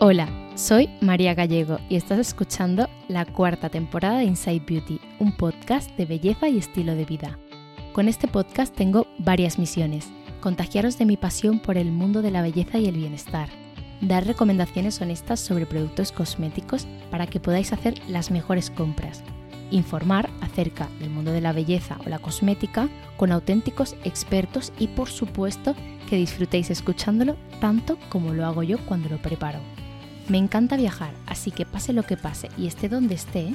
Hola, soy María Gallego y estás escuchando la cuarta temporada de Inside Beauty, un podcast de belleza y estilo de vida. Con este podcast tengo varias misiones. Contagiaros de mi pasión por el mundo de la belleza y el bienestar. Dar recomendaciones honestas sobre productos cosméticos para que podáis hacer las mejores compras. Informar acerca del mundo de la belleza o la cosmética con auténticos expertos y por supuesto que disfrutéis escuchándolo tanto como lo hago yo cuando lo preparo. Me encanta viajar, así que pase lo que pase y esté donde esté,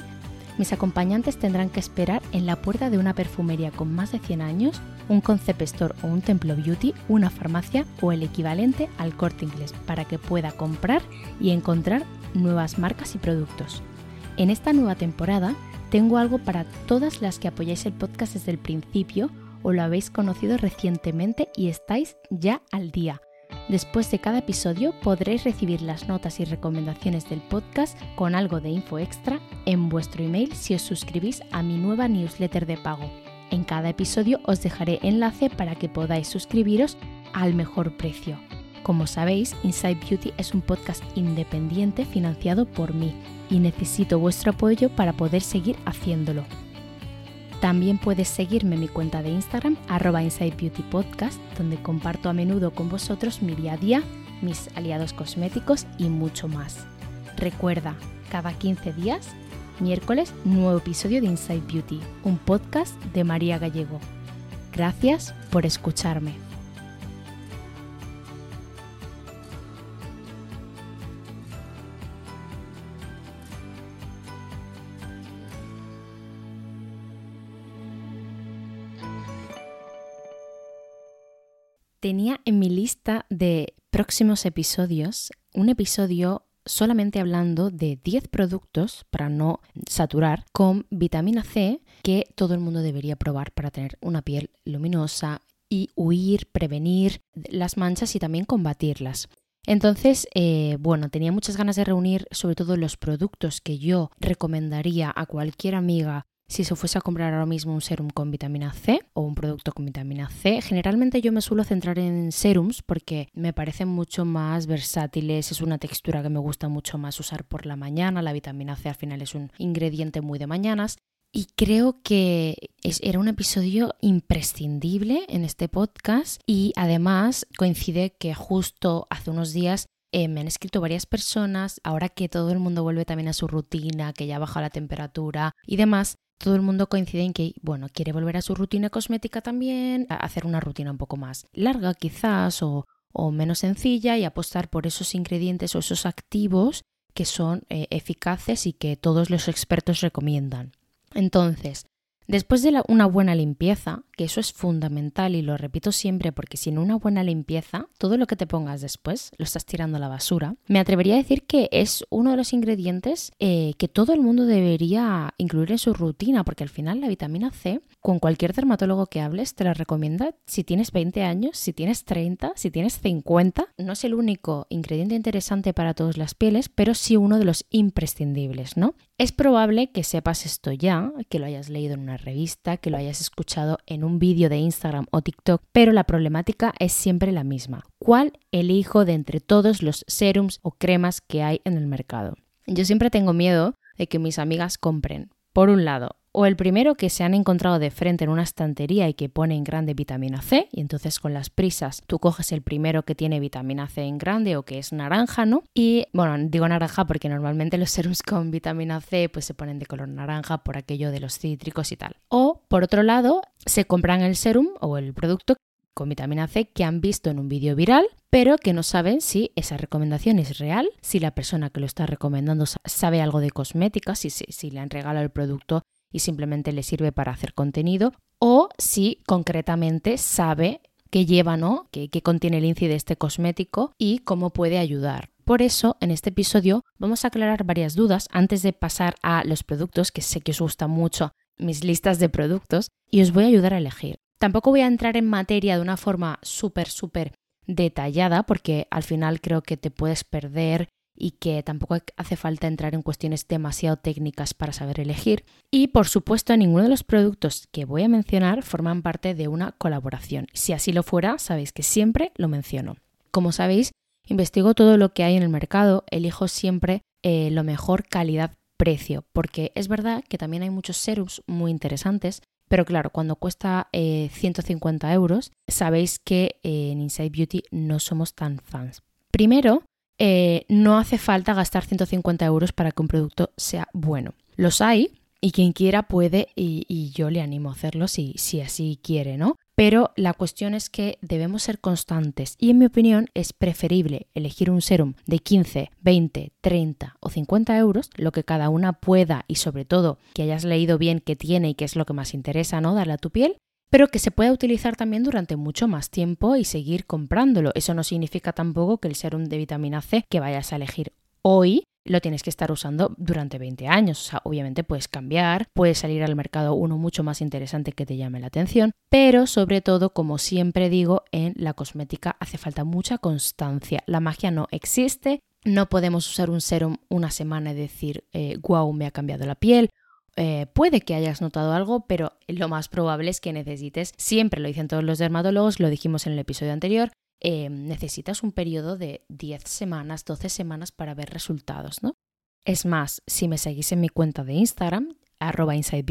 mis acompañantes tendrán que esperar en la puerta de una perfumería con más de 100 años, un concept store o un templo beauty, una farmacia o el equivalente al corte inglés para que pueda comprar y encontrar nuevas marcas y productos. En esta nueva temporada tengo algo para todas las que apoyáis el podcast desde el principio o lo habéis conocido recientemente y estáis ya al día. Después de cada episodio podréis recibir las notas y recomendaciones del podcast con algo de info extra en vuestro email si os suscribís a mi nueva newsletter de pago. En cada episodio os dejaré enlace para que podáis suscribiros al mejor precio. Como sabéis, Inside Beauty es un podcast independiente financiado por mí y necesito vuestro apoyo para poder seguir haciéndolo. También puedes seguirme en mi cuenta de Instagram, arroba Inside donde comparto a menudo con vosotros mi día a día, mis aliados cosméticos y mucho más. Recuerda, cada 15 días, miércoles, nuevo episodio de Inside Beauty, un podcast de María Gallego. Gracias por escucharme. Tenía en mi lista de próximos episodios un episodio solamente hablando de 10 productos para no saturar con vitamina C que todo el mundo debería probar para tener una piel luminosa y huir, prevenir las manchas y también combatirlas. Entonces, eh, bueno, tenía muchas ganas de reunir sobre todo los productos que yo recomendaría a cualquier amiga si se fuese a comprar ahora mismo un serum con vitamina C o un producto con vitamina C, generalmente yo me suelo centrar en serums porque me parecen mucho más versátiles, es una textura que me gusta mucho más usar por la mañana, la vitamina C al final es un ingrediente muy de mañanas y creo que era un episodio imprescindible en este podcast y además coincide que justo hace unos días eh, me han escrito varias personas, ahora que todo el mundo vuelve también a su rutina, que ya baja la temperatura y demás, todo el mundo coincide en que, bueno, quiere volver a su rutina cosmética también, a hacer una rutina un poco más larga quizás o, menos sencilla y apostar por esos ingredientes o esos activos que son eh, eficaces y que todos los expertos recomiendan. Entonces, Después de una buena limpieza, que eso es fundamental y lo repito siempre porque sin una buena limpieza, todo lo que te pongas después lo estás tirando a la basura, me atrevería a decir que es uno de los ingredientes eh, que todo el mundo debería incluir en su rutina porque al final la vitamina C, con cualquier dermatólogo que hables, te la recomienda si tienes 20 años, si tienes 30, si tienes 50. No es el único ingrediente interesante para todas las pieles, pero sí uno de los imprescindibles, ¿no? Es probable que sepas esto ya, que lo hayas leído en una revista, que lo hayas escuchado en un vídeo de Instagram o TikTok, pero la problemática es siempre la misma. ¿Cuál elijo de entre todos los serums o cremas que hay en el mercado? Yo siempre tengo miedo de que mis amigas compren, por un lado, o el primero que se han encontrado de frente en una estantería y que pone en grande vitamina C, y entonces con las prisas tú coges el primero que tiene vitamina C en grande o que es naranja, ¿no? Y bueno, digo naranja porque normalmente los serums con vitamina C pues se ponen de color naranja por aquello de los cítricos y tal. O por otro lado, se compran el serum o el producto con vitamina C que han visto en un vídeo viral, pero que no saben si esa recomendación es real, si la persona que lo está recomendando sabe algo de cosmética, si, si, si le han regalado el producto y simplemente le sirve para hacer contenido, o si concretamente sabe qué lleva, ¿no? qué, contiene el INCI de este cosmético y cómo puede ayudar. Por eso, en este episodio vamos a aclarar varias dudas antes de pasar a los productos, que sé que os gustan mucho mis listas de productos, y os voy a ayudar a elegir. Tampoco voy a entrar en materia de una forma súper, súper detallada, porque al final creo que te puedes perder y que tampoco hace falta entrar en cuestiones demasiado técnicas para saber elegir. Y por supuesto, ninguno de los productos que voy a mencionar forman parte de una colaboración. Si así lo fuera, sabéis que siempre lo menciono. Como sabéis, investigo todo lo que hay en el mercado, elijo siempre eh, lo mejor calidad-precio, porque es verdad que también hay muchos serums muy interesantes, pero claro, cuando cuesta 150 eh, euros, sabéis que eh, en Inside Beauty no somos tan fans. Primero, no hace falta gastar 150 euros para que un producto sea bueno. Los hay, y quien quiera puede y, yo le animo a hacerlo si, si así quiere, ¿no? Pero la cuestión es que debemos ser constantes y en mi opinión es preferible elegir un serum de 15, 20, 30 o 50 euros, lo que cada una pueda y sobre todo que hayas leído bien qué tiene y qué es lo que más interesa, ¿no? Darle a tu piel, pero que se pueda utilizar también durante mucho más tiempo y seguir comprándolo. Eso no significa tampoco que el serum de vitamina C que vayas a elegir hoy lo tienes que estar usando durante 20 años. O sea, obviamente puedes cambiar, puede salir al mercado uno mucho más interesante que te llame la atención, pero sobre todo, como siempre digo, en la cosmética hace falta mucha constancia. La magia no existe. No podemos usar un serum una semana y decir, wow, eh, me ha cambiado la piel eh, puede que hayas notado algo, pero lo más probable es que necesites, siempre lo dicen todos los dermatólogos, lo dijimos en el episodio anterior, eh, necesitas un periodo de 10 semanas, 12 semanas para ver resultados, ¿no? Es más, si me seguís en mi cuenta de Instagram, arroba Inside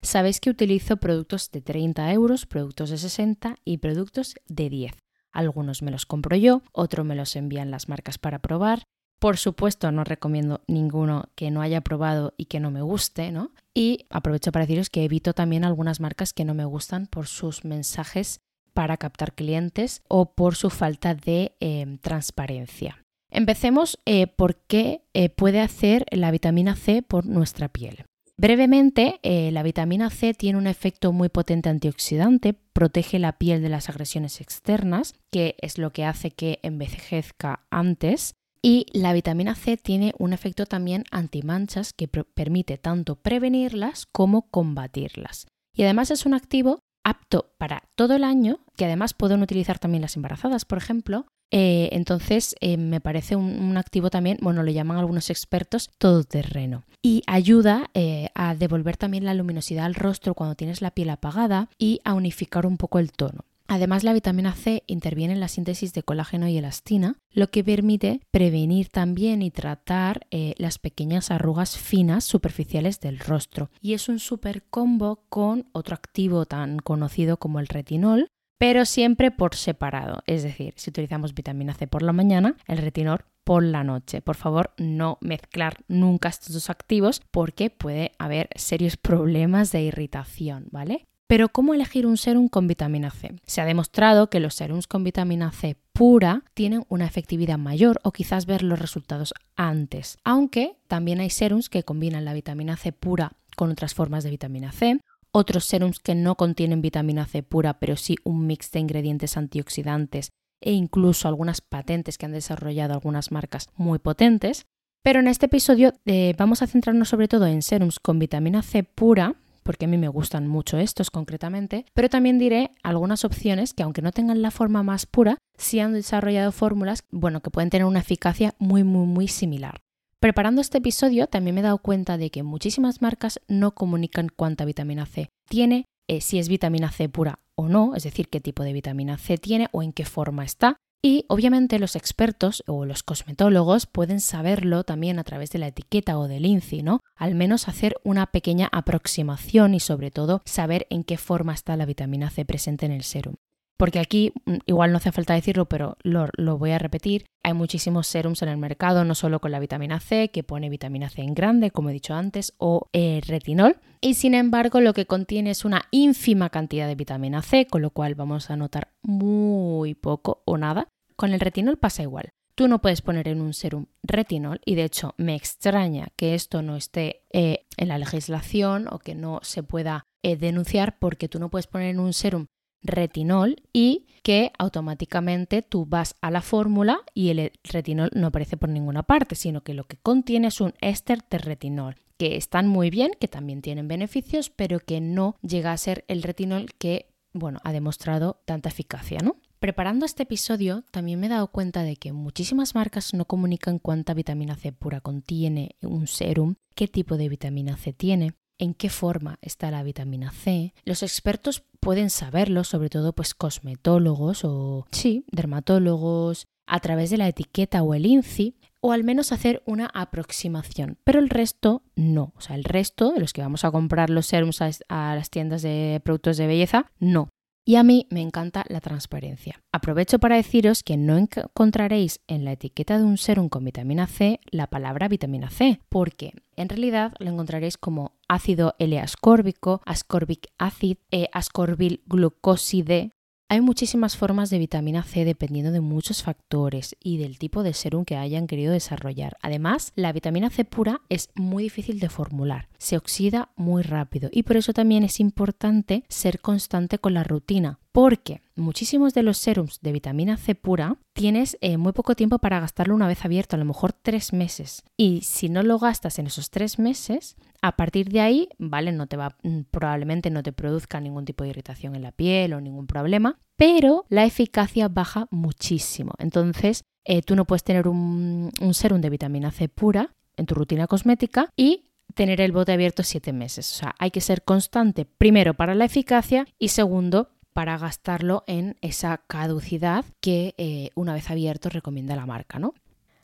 sabéis que utilizo productos de 30 euros, productos de 60 y productos de 10. Algunos me los compro yo, otros me los envían las marcas para probar. Por supuesto, no recomiendo ninguno que no haya probado y que no me guste, ¿no? Y aprovecho para deciros que evito también algunas marcas que no me gustan por sus mensajes para captar clientes o por su falta de em, transparencia. Empecemos eh, por qué eh, puede hacer la vitamina C por nuestra piel. Brevemente, eh, la vitamina C tiene un efecto muy potente antioxidante, protege la piel de las agresiones externas, que es lo que hace que envejezca antes, y la vitamina C tiene un efecto también antimanchas que permite tanto prevenirlas como combatirlas. Y además es un activo apto para todo el año, que además pueden utilizar también las embarazadas, por ejemplo. Eh, entonces eh, me parece un, activo también, bueno, lo llaman algunos expertos, todoterreno. Y ayuda eh, a devolver también la luminosidad al rostro cuando tienes la piel apagada y a unificar un poco el tono. Además, la vitamina C interviene en la síntesis de colágeno y elastina, lo que permite prevenir también y tratar eh, las pequeñas arrugas finas superficiales del rostro. Y es un super combo con otro activo tan conocido como el retinol, pero siempre por separado. Es decir, si utilizamos vitamina C por la mañana, el retinol por la noche. Por favor, no mezclar nunca estos dos activos porque puede haber serios problemas de irritación, ¿vale? Pero ¿cómo elegir un serum con vitamina C? Se ha demostrado que los serums con vitamina C pura tienen una efectividad mayor o quizás ver los resultados antes, aunque también hay serums que combinan la vitamina C pura con otras formas de vitamina C, otros serums que no contienen vitamina C pura pero sí un mix de ingredientes antioxidantes e incluso algunas patentes que han desarrollado algunas marcas muy potentes. Pero en este episodio eh, vamos a centrarnos sobre todo en serums con vitamina C pura porque a mí me gustan mucho estos concretamente, pero también diré algunas opciones que aunque no tengan la forma más pura, sí han desarrollado fórmulas, bueno, que pueden tener una eficacia muy, muy, muy similar. Preparando este episodio también me he dado cuenta de que muchísimas marcas no comunican cuánta vitamina C tiene, eh, si es vitamina C pura o no, es decir, qué tipo de vitamina C tiene o en qué forma está, y obviamente los expertos o los cosmetólogos pueden saberlo también a través de la etiqueta o del INCI, ¿no? Al menos hacer una pequeña aproximación y sobre todo saber en qué forma está la vitamina C presente en el serum. Porque aquí, mm, igual no hace falta decirlo, pero lo, voy a repetir, hay muchísimos serums en el mercado, no solo con la vitamina C, que pone vitamina C en grande, como he dicho antes, o eh, retinol, y sin embargo lo que contiene es una ínfima cantidad de vitamina C, con lo cual vamos a notar muy poco o nada. Con el retinol pasa igual. Tú no puedes poner en un serum retinol y de hecho me extraña que esto no esté eh, en la legislación o que no se pueda eh, denunciar porque tú no puedes poner en un serum retinol y que automáticamente tú vas a la fórmula y el retinol no aparece por ninguna parte, sino que lo que contiene es un éster de retinol, que están muy bien, que también tienen beneficios, pero que no llega a ser el retinol que, bueno, ha demostrado tanta eficacia, ¿no? Preparando este episodio también me he dado cuenta de que muchísimas marcas no comunican cuánta vitamina C pura contiene un serum, qué tipo de vitamina C tiene, en qué forma está la vitamina C. Los expertos pueden saberlo, sobre todo pues cosmetólogos o sí, dermatólogos, a través de la etiqueta o el INCI o al menos hacer una aproximación, pero el resto no. O sea, el resto de los que vamos a comprar los serums a, las tiendas de productos de belleza, no. Y a mí me encanta la transparencia. Aprovecho para deciros que no encontraréis en la etiqueta de un serum con vitamina C la palabra vitamina C, porque en realidad lo encontraréis como ácido L-ascórbico, ascorbic acid, e ascorbil glucoside, hay muchísimas formas de vitamina C dependiendo de muchos factores y del tipo de serum que hayan querido desarrollar. Además, la vitamina C pura es muy difícil de formular, se oxida muy rápido y por eso también es importante ser constante con la rutina, porque muchísimos de los serums de vitamina C pura tienes eh, muy poco tiempo para gastarlo una vez abierto, a lo mejor tres meses. Y si no lo gastas en esos tres meses, a partir de ahí, vale, no te va, mm, probablemente no te produzca ningún tipo de irritación en la piel o ningún problema, pero la eficacia baja muchísimo. Entonces, eh, tú no puedes tener un, un serum de vitamina C pura en tu rutina cosmética y tener el bote abierto siete meses. O sea, hay que ser constante primero para la eficacia y segundo para gastarlo en esa caducidad que eh, una vez abierto recomienda la marca, ¿no?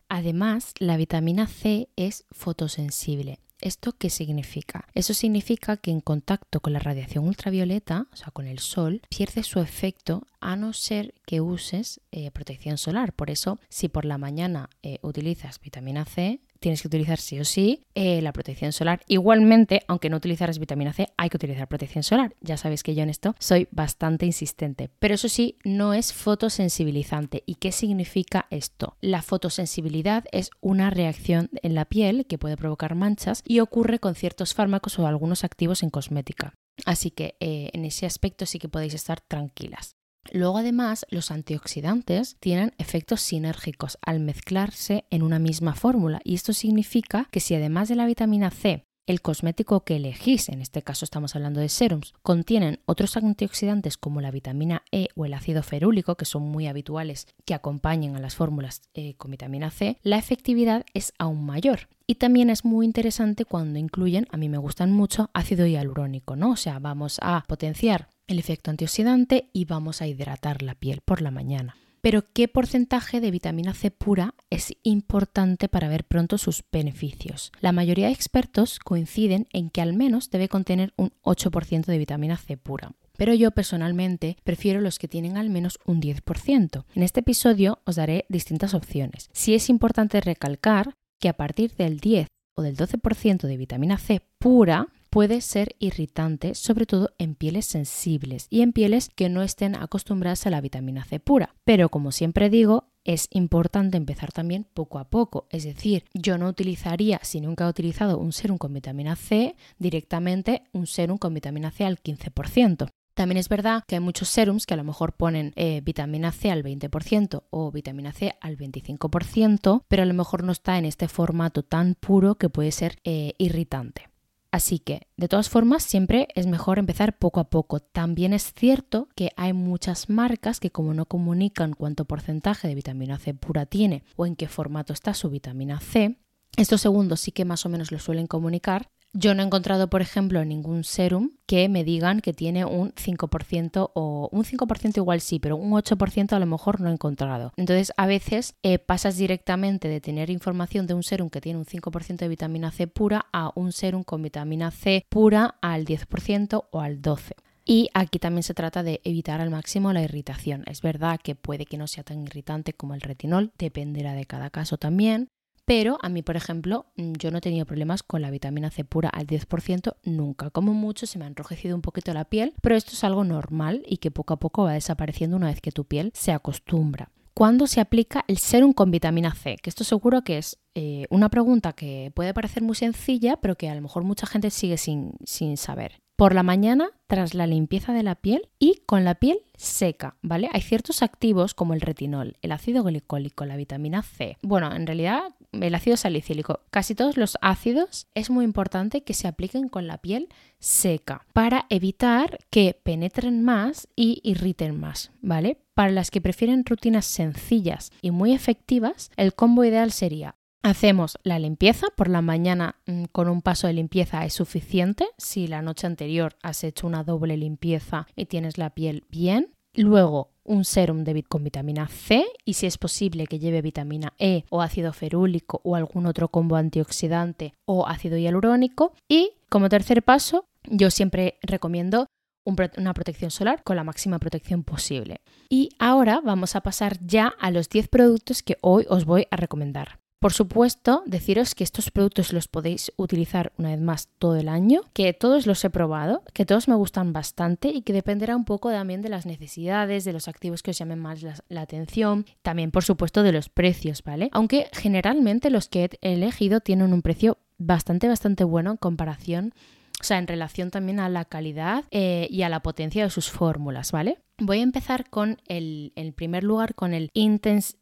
Además, la vitamina C es fotosensible. ¿Esto qué significa? Eso significa que en contacto con la radiación ultravioleta, o sea, con el sol, pierde su efecto a no ser que uses eh, protección solar. Por eso, si por la mañana eh, utilizas vitamina C, tienes que utilizar sí o sí eh, la protección solar. Igualmente, aunque no utilizaras vitamina C, hay que utilizar protección solar. Ya sabéis que yo en esto soy bastante insistente. Pero eso sí, no es fotosensibilizante. ¿Y qué significa esto? La fotosensibilidad es una reacción en la piel que puede provocar manchas y ocurre con ciertos fármacos o algunos activos en cosmética. Así que en ese aspecto sí que podéis estar tranquilas. Luego además los antioxidantes tienen efectos sinérgicos al mezclarse en una misma fórmula y esto significa que si además de la vitamina C el cosmético que elegís, en este caso estamos hablando de serums, contienen otros antioxidantes como la vitamina E o el ácido ferúlico, que son muy habituales que acompañen a las fórmulas eh, con vitamina C, la efectividad es aún mayor. Y también es muy interesante cuando incluyen, a mí me gustan mucho, ácido hialurónico, ¿no? O sea, vamos a potenciar el efecto antioxidante y vamos a hidratar la piel por la mañana. Pero ¿qué porcentaje de vitamina C pura es importante para ver pronto sus beneficios? La mayoría de expertos coinciden en que al menos debe contener un 8% de vitamina C pura. Pero yo personalmente prefiero los que tienen al menos un 10%. En este episodio os daré distintas opciones. Si es importante recalcar que a partir del 10 o del 12% de vitamina C pura puede ser irritante, sobre todo en pieles sensibles y en pieles que no estén acostumbradas a la vitamina C pura. Pero como siempre digo, es importante empezar también poco a poco. Es decir, yo no utilizaría, si nunca he utilizado un serum con vitamina C, directamente un serum con vitamina C al 15%. También es verdad que hay muchos serums que a lo mejor ponen eh, vitamina C al 20% o vitamina C al 25%, pero a lo mejor no está en este formato tan puro que puede ser eh, irritante. Así que, de todas formas, siempre es mejor empezar poco a poco. También es cierto que hay muchas marcas que como no comunican cuánto porcentaje de vitamina C pura tiene o en qué formato está su vitamina C, estos segundos sí que más o menos lo suelen comunicar, yo no he encontrado, por ejemplo, ningún serum que me digan que tiene un 5% o un 5% igual sí, pero un 8% a lo mejor no he encontrado. Entonces, a veces eh, pasas directamente de tener información de un serum que tiene un 5% de vitamina C pura a un serum con vitamina C pura al 10% o al 12%. Y aquí también se trata de evitar al máximo la irritación. Es verdad que puede que no sea tan irritante como el retinol, dependerá de cada caso también, pero a mí, por ejemplo, mm, yo no he tenido problemas con la vitamina C pura al 10% nunca. Como mucho se me ha enrojecido un poquito la piel, pero esto es algo normal y que poco a poco va desapareciendo una vez que tu piel se acostumbra. ¿Cuándo se aplica el serum con vitamina C? Que esto seguro que es eh, una pregunta que puede parecer muy sencilla, pero que a lo mejor mucha gente sigue sin, sin saber por la mañana tras la limpieza de la piel y con la piel seca, ¿vale? Hay ciertos activos como el retinol, el ácido glicólico, la vitamina C. Bueno, en realidad el ácido salicílico, casi todos los ácidos es muy importante que se apliquen con la piel seca para evitar que penetren más y irriten más, ¿vale? Para las que prefieren rutinas sencillas y muy efectivas, el combo ideal sería Hacemos la limpieza, por la mañana mm, con un paso de limpieza es suficiente. Si la noche anterior has hecho una doble limpieza y tienes la piel bien, Luego, un serum de, con vitamina C y si es posible que lleve vitamina E o ácido ferúlico o algún otro combo antioxidante o ácido hialurónico. Y como tercer paso, yo siempre recomiendo una protección solar con la máxima protección posible. Y ahora vamos a pasar ya a los 10 productos que hoy os voy a recomendar. Por supuesto, deciros que estos productos los podéis utilizar una vez más todo el año, que todos los he probado, que todos me gustan bastante y que dependerá un poco también de las necesidades, de los activos que os llamen más la, atención, también por supuesto de los precios, ¿vale? Aunque generalmente los que he elegido tienen un precio bastante, bastante bueno en comparación o sea, en relación también a la calidad eh, y a la potencia de sus fórmulas, ¿vale? Voy a empezar con el, en primer lugar, con el Intense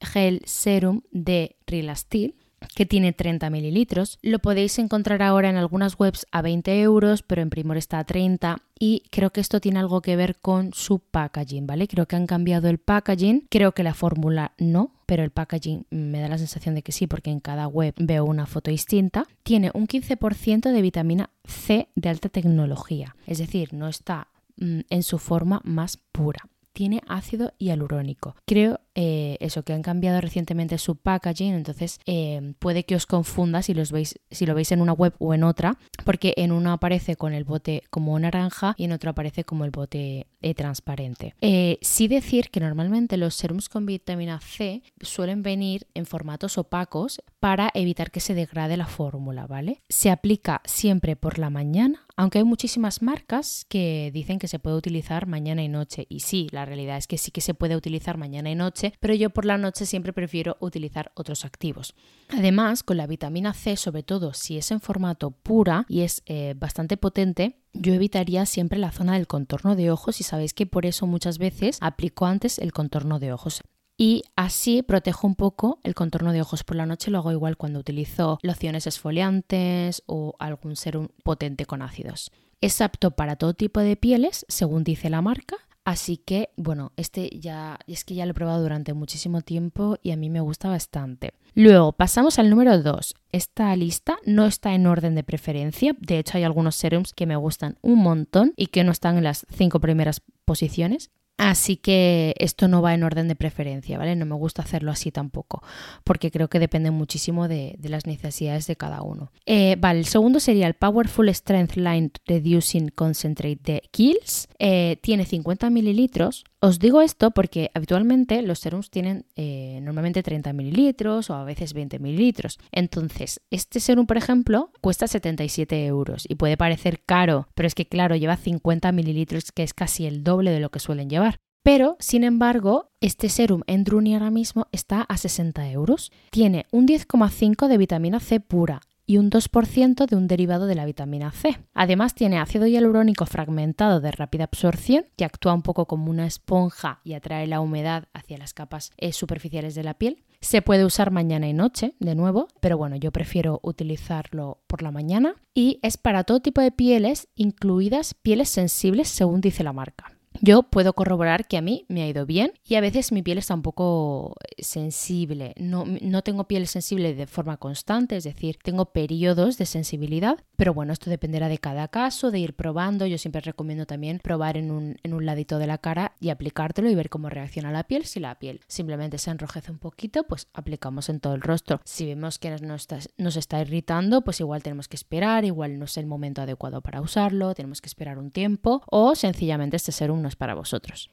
Gel Serum de Relastil que tiene 30 mililitros. Lo podéis encontrar ahora en algunas webs a 20 euros, pero en Primor está a 30 y creo que esto tiene algo que ver con su packaging, ¿vale? Creo que han cambiado el packaging, creo que la fórmula no, pero el packaging me da la sensación de que sí, porque en cada web veo una foto distinta. Tiene un 15% de vitamina C de alta tecnología, es decir, no está mm, en su forma más pura tiene ácido hialurónico. Creo eh, eso que han cambiado recientemente su packaging, entonces eh, puede que os confunda si, los veis, si lo veis en una web o en otra, porque en una aparece con el bote como naranja y en otra aparece como el bote eh, transparente. sí decir que normalmente los serums con vitamina C suelen venir en formatos opacos para evitar que se degrade la fórmula, ¿vale? Se aplica siempre por la mañana aunque hay muchísimas marcas que dicen que se puede utilizar mañana y noche. Y sí, la realidad es que sí que se puede utilizar mañana y noche, pero yo por la noche siempre prefiero utilizar otros activos. Además, con la vitamina C, sobre todo si es en formato pura y es eh, bastante potente, yo evitaría siempre la zona del contorno de ojos y sabéis que por eso muchas veces aplico antes el contorno de ojos y así protejo un poco el contorno de ojos por la noche. Lo hago igual cuando utilizo lociones esfoliantes o algún serum potente con ácidos. Es apto para todo tipo de pieles, según dice la marca. Así que, bueno, este ya es que ya lo he probado durante muchísimo tiempo y a mí me gusta bastante. Luego pasamos al número 2. Esta lista no está en orden de preferencia. De hecho, hay algunos serums que me gustan un montón y que no están en las cinco primeras posiciones. Así que esto no va en orden de preferencia, ¿vale? No me gusta hacerlo así tampoco, porque creo que depende muchísimo de, las necesidades de cada uno. Eh, vale, el segundo sería el Powerful Strength Line Reducing Concentrate de Kills. Eh, tiene 50 mililitros. Os digo esto porque habitualmente los serums tienen eh, normalmente 30 mililitros o a veces 20 mililitros. Entonces, este serum, por ejemplo, cuesta 77 euros y puede parecer caro, pero es que, claro, lleva 50 mililitros, que es casi el doble de lo que suelen llevar. Pero, sin embargo, este serum en Druni ahora mismo está a 60 euros. Tiene un 10,5 de vitamina C pura y un 2% de un derivado de la vitamina C. Además tiene ácido hialurónico fragmentado de rápida absorción que actúa un poco como una esponja y atrae la humedad hacia las capas eh, superficiales de la piel. Se puede usar mañana y noche, de nuevo, pero bueno, yo prefiero utilizarlo por la mañana y es para todo tipo de pieles, incluidas pieles sensibles según dice la marca. Yo puedo corroborar que a mí me ha ido bien y a veces mi piel está un poco sensible. No, no, tengo piel sensible de forma constante, es decir, tengo periodos de sensibilidad, pero bueno, esto dependerá de cada caso, de ir probando. Yo siempre recomiendo también probar en un, en un ladito de la cara y aplicártelo y ver cómo reacciona la piel. Si la piel simplemente se enrojece un poquito, pues aplicamos en todo el rostro. Si vemos que nos está, nos está irritando, pues igual tenemos que esperar, igual no es el momento adecuado para usarlo, tenemos que esperar un tiempo o sencillamente este serum para vosotros.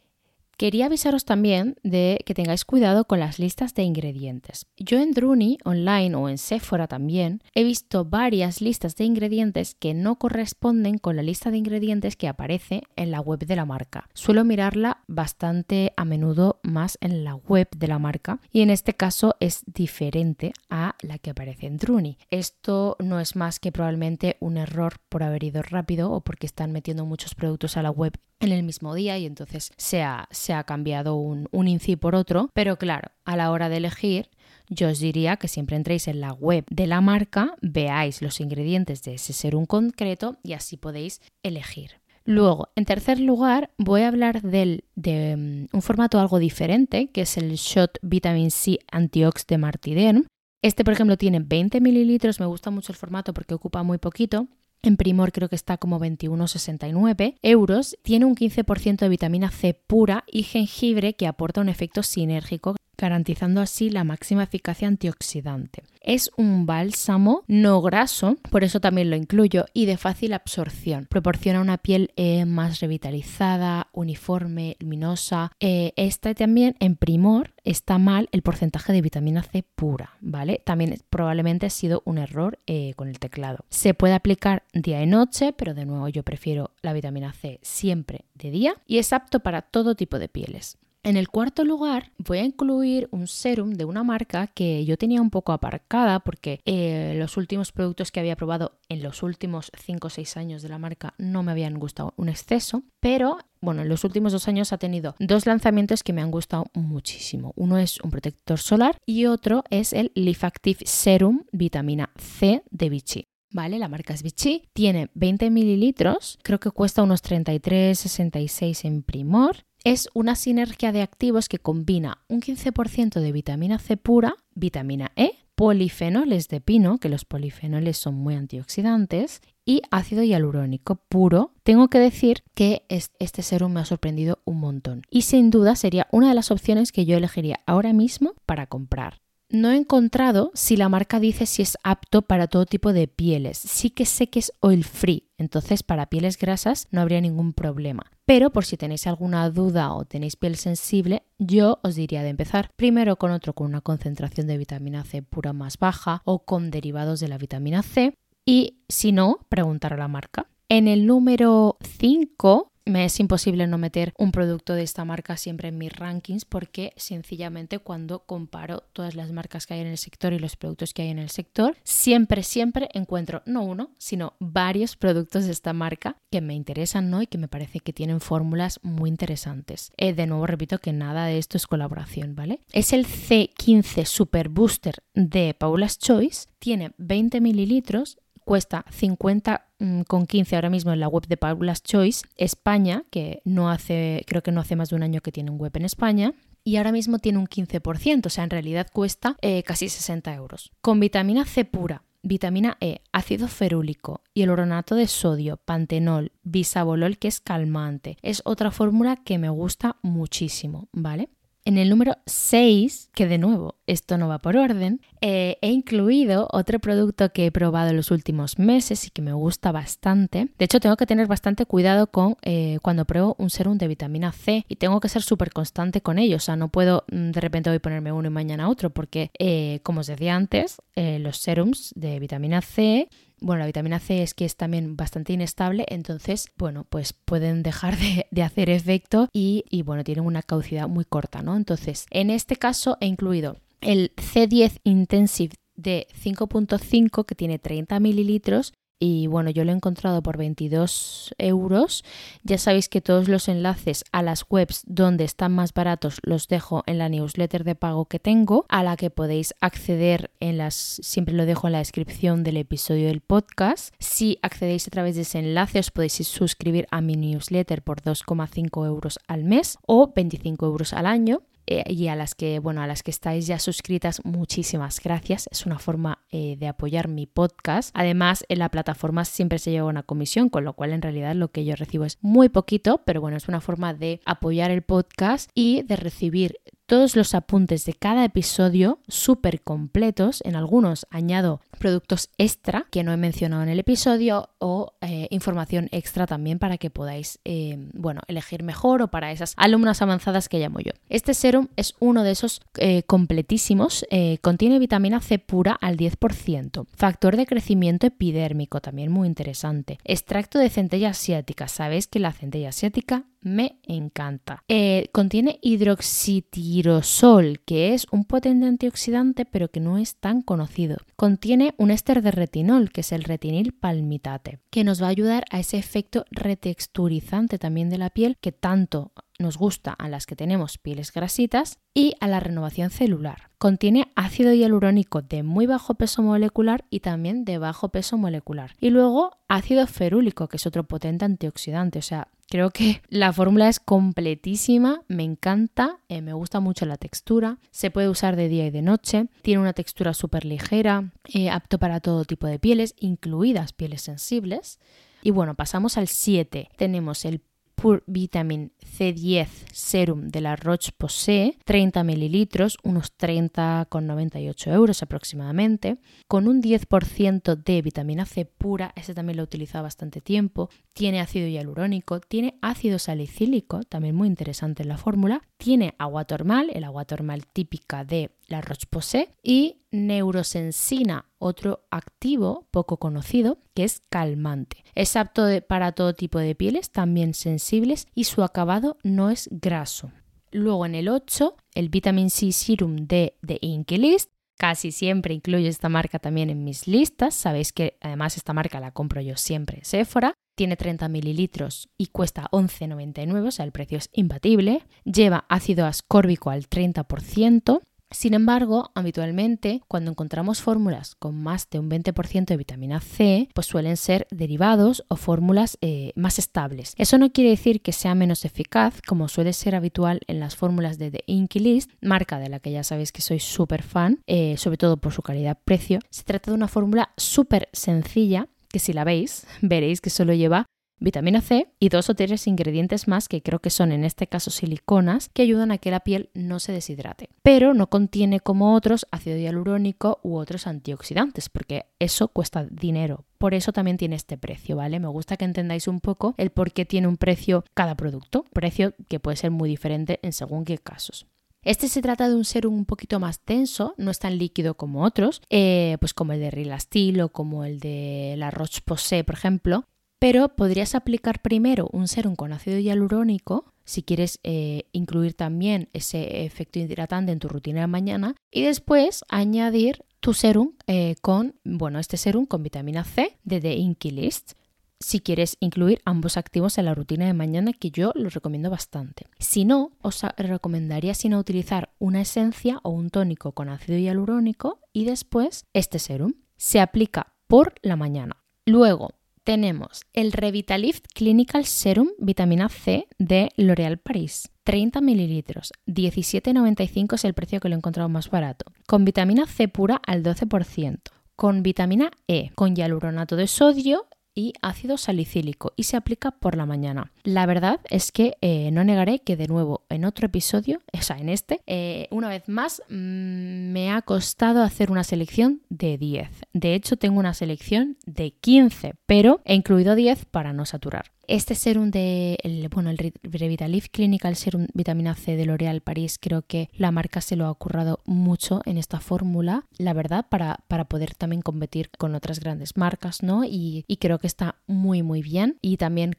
Quería avisaros también de que tengáis cuidado con las listas de ingredientes. Yo en Druni online o en Sephora también he visto varias listas de ingredientes que no corresponden con la lista de ingredientes que aparece en la web de la marca. Suelo mirarla bastante a menudo más en la web de la marca y en este caso es diferente a la que aparece en Druni. Esto no es más que probablemente un error por haber ido rápido o porque están metiendo muchos productos a la web en el mismo día y entonces se ha, se ha cambiado un, un INCI por otro, pero claro, a la hora de elegir yo os diría que siempre entréis en la web de la marca, veáis los ingredientes de ese serum concreto y así podéis elegir. Luego, en tercer lugar, voy a hablar del, de mm, un formato algo diferente, que es el Shot Vitamin C Antiox de Martiderm. Este, por ejemplo, tiene 20 mililitros, me gusta mucho el formato porque ocupa muy poquito en Primor creo que está como 21,69 euros. Tiene un 15% de vitamina C pura y jengibre que aporta un efecto sinérgico garantizando así la máxima eficacia antioxidante. Es un bálsamo no graso, por eso también lo incluyo, y de fácil absorción. Proporciona una piel eh, más revitalizada, uniforme, luminosa. Eh, esta también en Primor está mal el porcentaje de vitamina C pura, ¿vale? También probablemente ha sido un error eh, con el teclado. Se puede aplicar día y noche, pero de nuevo yo prefiero la vitamina C siempre de día y es apto para todo tipo de pieles. En el cuarto lugar voy a incluir un serum de una marca que yo tenía un poco aparcada porque eh, los últimos productos que había probado en los últimos 5 o 6 años de la marca no me habían gustado un exceso, pero bueno, en los últimos dos años ha tenido dos lanzamientos que me han gustado muchísimo. Uno es un protector solar y otro es el Leaf Active Serum Vitamina C de Vichy. ¿Vale? La marca es Vichy, tiene 20 mililitros, creo que cuesta unos 33,66 en Primor es una sinergia de activos que combina un 15% de vitamina C pura, vitamina E, polifenoles de pino, que los polifenoles son muy antioxidantes, y ácido hialurónico puro. Tengo que decir que este serum me ha sorprendido un montón y sin duda sería una de las opciones que yo elegiría ahora mismo para comprar. No he encontrado si la marca dice si es apto para todo tipo de pieles. Sí que sé que es oil free, entonces para pieles grasas no habría ningún problema. Pero por si tenéis alguna duda o tenéis piel sensible, yo os diría de empezar primero con otro con una concentración de vitamina C pura más baja o con derivados de la vitamina C y si no, preguntar a la marca. En el número 5 me es imposible no meter un producto de esta marca siempre en mis rankings porque sencillamente cuando comparo todas las marcas que hay en el sector y los productos que hay en el sector, siempre, siempre encuentro no uno, sino varios productos de esta marca que me interesan ¿no? y que me parece que tienen fórmulas muy interesantes. Eh, de nuevo repito que nada de esto es colaboración, ¿vale? Es el C15 Super Booster de Paula's Choice, tiene 20 mililitros cuesta 50 mm, con 15 ahora mismo en la web de Paula's Choice España, que no hace, creo que no hace más de un año que tiene un web en España. Y ahora mismo tiene un 15%, o sea, en realidad cuesta eh, casi 60 euros. Con vitamina C pura, vitamina E, ácido ferúlico, y el oronato de sodio, pantenol, bisabolol, que es calmante. Es otra fórmula que me gusta muchísimo, ¿vale? En el número 6, que de nuevo esto no va por orden, eh, he incluido otro producto que he probado en los últimos meses y que me gusta bastante. De hecho, tengo que tener bastante cuidado con eh, cuando pruebo un serum de vitamina C y tengo que ser súper constante con ello. O sea, no puedo mm, de repente hoy ponerme uno y mañana otro porque, eh, como os decía antes, los serums de vitamina C bueno, la vitamina C es que es también bastante inestable, entonces, bueno, pues pueden dejar de, hacer efecto y, y, bueno, tienen una caducidad muy corta, ¿no? Entonces, en este caso he incluido el C10 Intensive de 5.5 que tiene 30 mililitros y bueno, yo lo he encontrado por 22 euros. Ya sabéis que todos los enlaces a las webs donde están más baratos los dejo en la newsletter de pago que tengo, a la que podéis acceder en las, siempre lo dejo en la descripción del episodio del podcast. Si accedéis a través de ese enlace os podéis suscribir a mi newsletter por 2,5 euros al mes o 25 euros al año. Eh, y a las que, bueno, a las que estáis ya suscritas, muchísimas gracias. Es una forma eh, de apoyar mi podcast. Además, en la plataforma siempre se lleva una comisión, con lo cual en realidad lo que yo recibo es muy poquito, pero bueno, es una forma de apoyar el podcast y de recibir todos los apuntes de cada episodio súper completos. En algunos añado productos extra que no he mencionado en el episodio o eh, información extra también para que podáis eh, bueno, elegir mejor o para esas alumnas avanzadas que llamo yo. Este serum es uno de esos eh, completísimos. contiene vitamina C pura al 10%. Factor de crecimiento epidérmico, también muy interesante. Extracto de centella asiática. Sabéis que la centella asiática me encanta. Eh, contiene hidroxitirosol, que es un potente antioxidante pero que no es tan conocido. Contiene un éster de retinol, que es el retinil palmitate, que nos va a ayudar a ese efecto retexturizante también de la piel que tanto nos gusta a las que tenemos pieles grasitas y a la renovación celular. Contiene ácido hialurónico de muy bajo peso molecular y también de bajo peso molecular. Y luego ácido ferúlico, que es otro potente antioxidante. O sea, Creo que la fórmula es completísima, me encanta, eh, me gusta mucho la textura, se puede usar de día y de noche, tiene una textura súper ligera, eh, apto para todo tipo de pieles, incluidas pieles sensibles. Y bueno, pasamos al 7. Tenemos el Pure Vitamin C10 Serum de la Roche-Posay, 30 mililitros, unos 30,98 euros aproximadamente, con un 10% de vitamina C pura, ese también lo he utilizado bastante tiempo, tiene ácido hialurónico, tiene ácido salicílico, también muy interesante en la fórmula, tiene agua termal, el agua termal típica de la Roche-Posay, y neurosensina, otro activo poco conocido que es calmante. Es apto para todo tipo de pieles, también sensibles, y su acabado no es graso. Luego en el 8, el Vitamin C Serum de The Inky List. Casi siempre incluyo esta marca también en mis listas. Sabéis que además esta marca la compro yo siempre Sephora. Tiene 30 mililitros y cuesta 11,99, o sea, el precio es imbatible. Lleva ácido ascórbico al 30%. Sin embargo, habitualmente, cuando encontramos fórmulas con más de un 20% de vitamina C, pues suelen ser derivados o fórmulas eh, más estables. Eso no quiere decir que sea menos eficaz, como suele ser habitual en las fórmulas de The Inky List, marca de la que ya sabéis que soy súper fan, eh, sobre todo por su calidad-precio. Se trata de una fórmula súper sencilla que si la veis, veréis que solo lleva vitamina C y dos o tres ingredientes más que creo que son en este caso siliconas que ayudan a que la piel no se deshidrate. Pero no contiene como otros ácido hialurónico u otros antioxidantes porque eso cuesta dinero. Por eso también tiene este precio, ¿vale? Me gusta que entendáis un poco el por qué tiene un precio cada producto, precio que puede ser muy diferente en según qué casos. Este se trata de un serum un poquito más denso, no es tan líquido como otros, eh, pues como el de Rilastil o como el de la Roche-Posay, por ejemplo, pero podrías aplicar primero un serum con ácido hialurónico si quieres eh, incluir también ese efecto hidratante en tu rutina de mañana y después añadir tu serum eh, con, bueno, este serum con vitamina C de The Inky List si quieres incluir ambos activos en la rutina de mañana, que yo los recomiendo bastante. Si no, os recomendaría sino utilizar una esencia o un tónico con ácido hialurónico y después este serum. Se aplica por la mañana. Luego, tenemos el Revitalift Clinical Serum Vitamina C de L'Oréal Paris. 30 mililitros, 17,95 es el precio que lo he encontrado más barato. Con vitamina C pura al 12%. Con vitamina E, con hialuronato de sodio y ácido salicílico y se aplica por la mañana. La verdad es que eh, no negaré que de nuevo en otro episodio, o sea, en este, eh, una vez más mm, me ha costado hacer una selección de 10. De hecho, tengo una selección de 15, pero he incluido 10 para no saturar. Este serum de, bueno, el Revitalift Clinical Serum Vitamina C de L'Oréal París, creo que la marca se lo ha currado mucho en esta fórmula, la verdad, para, para poder también competir con otras grandes marcas, ¿no? Y, y creo que está muy, muy bien. Y también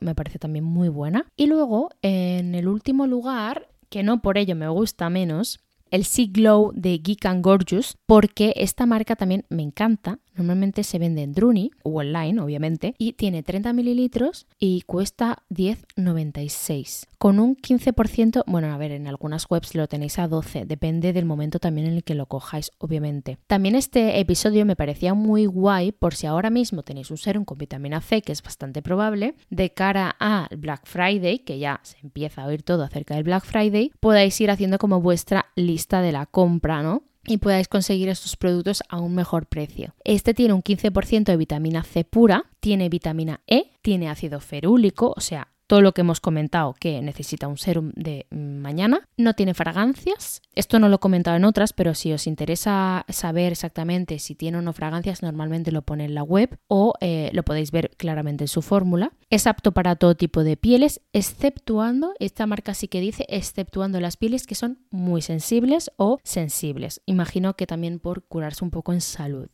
me parece también muy buena. Y luego, en el último lugar, que no por ello me gusta menos, el Sea Glow de Geek and Gorgeous, porque esta marca también me encanta. Normalmente se vende en Druni o online, obviamente, y tiene 30 mililitros y cuesta 10,96. Con un 15%, bueno, a ver, en algunas webs lo tenéis a 12, depende del momento también en el que lo cojáis, obviamente. También este episodio me parecía muy guay por si ahora mismo tenéis un serum con vitamina C, que es bastante probable, de cara al Black Friday, que ya se empieza a oír todo acerca del Black Friday, podáis ir haciendo como vuestra lista de la compra, ¿no? Y podáis conseguir estos productos a un mejor precio. Este tiene un 15% de vitamina C pura, tiene vitamina E, tiene ácido ferúlico, o sea, todo lo que hemos comentado que necesita un serum de mañana. No tiene fragancias. Esto no lo he comentado en otras, pero si os interesa saber exactamente si tiene o no fragancias, normalmente lo pone en la web o eh, lo podéis ver claramente en su fórmula. Es apto para todo tipo de pieles, exceptuando, esta marca sí que dice, exceptuando las pieles que son muy sensibles o sensibles. Imagino que también por curarse un poco en salud.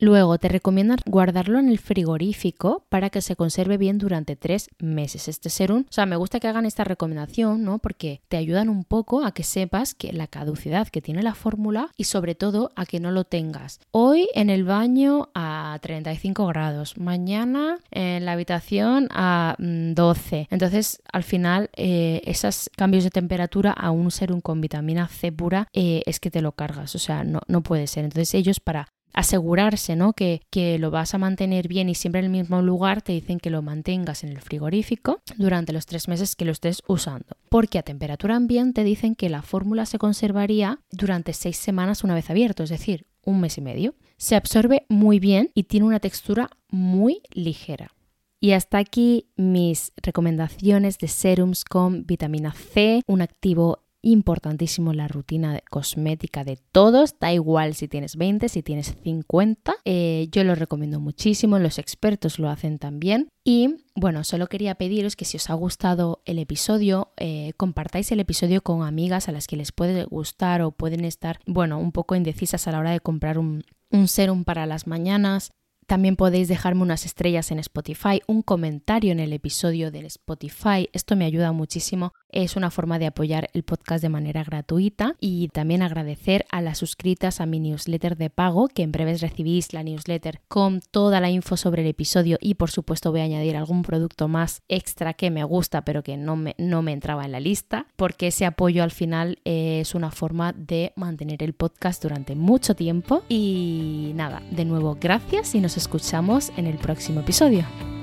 Luego te recomiendan guardarlo en el frigorífico para que se conserve bien durante tres meses. Este serum, o sea, me gusta que hagan esta recomendación, ¿no? Porque te ayudan un poco a que sepas que la caducidad que tiene la fórmula y sobre todo a que no lo tengas. Hoy en el baño a 35 grados, mañana en la habitación a 12. Mm, Entonces, al final, eh, esos cambios de temperatura a un serum con vitamina C pura eh, es que te lo cargas, o sea, no, no puede ser. Entonces, ellos para asegurarse ¿no? que, que, lo vas a mantener bien y siempre en el mismo lugar, te dicen que lo mantengas en el frigorífico durante los tres meses que lo estés usando. Porque a temperatura ambiente dicen que la fórmula se conservaría durante seis semanas una vez abierto, es decir, un mes y medio. Se absorbe muy bien y tiene una textura muy ligera. Y hasta aquí mis recomendaciones de serums con vitamina C, un activo importantísimo la rutina cosmética de todos, da igual si tienes 20, si tienes 50, eh, yo lo recomiendo muchísimo, los expertos lo hacen también y bueno, solo quería pediros que si os ha gustado el episodio, eh, compartáis el episodio con amigas a las que les puede gustar o pueden estar, bueno, un poco indecisas a la hora de comprar un, un serum para las mañanas. También podéis dejarme unas estrellas en Spotify, un comentario en el episodio del Spotify. Esto me ayuda muchísimo es una forma de apoyar el podcast de manera gratuita y también agradecer a las suscritas a mi newsletter de pago, que en breves recibís la newsletter con toda la info sobre el episodio y por supuesto voy a añadir algún producto más extra que me gusta pero que no me, no me entraba en la lista, porque ese apoyo al final es una forma de mantener el podcast durante mucho tiempo y nada, de nuevo gracias y nos escuchamos en el próximo episodio.